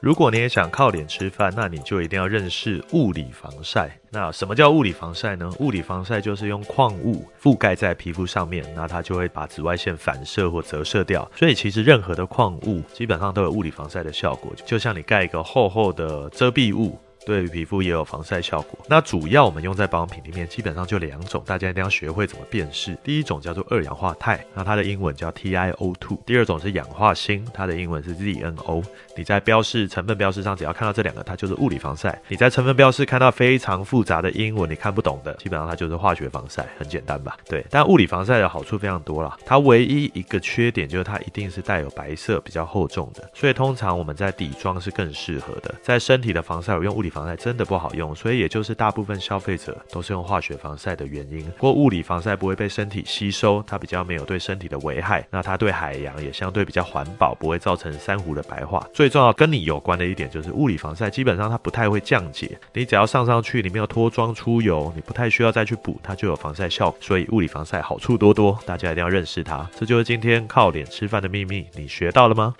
如果你也想靠脸吃饭，那你就一定要认识物理防晒。那什么叫物理防晒呢？物理防晒就是用矿物覆盖在皮肤上面，那它就会把紫外线反射或折射掉。所以其实任何的矿物基本上都有物理防晒的效果，就像你盖一个厚厚的遮蔽物。对于皮肤也有防晒效果。那主要我们用在保养品里面，基本上就两种，大家一定要学会怎么辨识。第一种叫做二氧化钛，那它的英文叫 TiO2。第二种是氧化锌，它的英文是 ZNO。你在标示成分标示上，只要看到这两个，它就是物理防晒。你在成分标示看到非常复杂的英文，你看不懂的，基本上它就是化学防晒，很简单吧？对。但物理防晒的好处非常多啦，它唯一一个缺点就是它一定是带有白色、比较厚重的，所以通常我们在底妆是更适合的。在身体的防晒，我用物理防晒真的不好用，所以也就是大部分消费者都是用化学防晒的原因。不过物理防晒不会被身体吸收，它比较没有对身体的危害。那它对海洋也相对比较环保，不会造成珊瑚的白化。最重要跟你有关的一点就是物理防晒基本上它不太会降解，你只要上上去，你没有脱妆出油，你不太需要再去补，它就有防晒效果。所以物理防晒好处多多，大家一定要认识它。这就是今天靠脸吃饭的秘密，你学到了吗？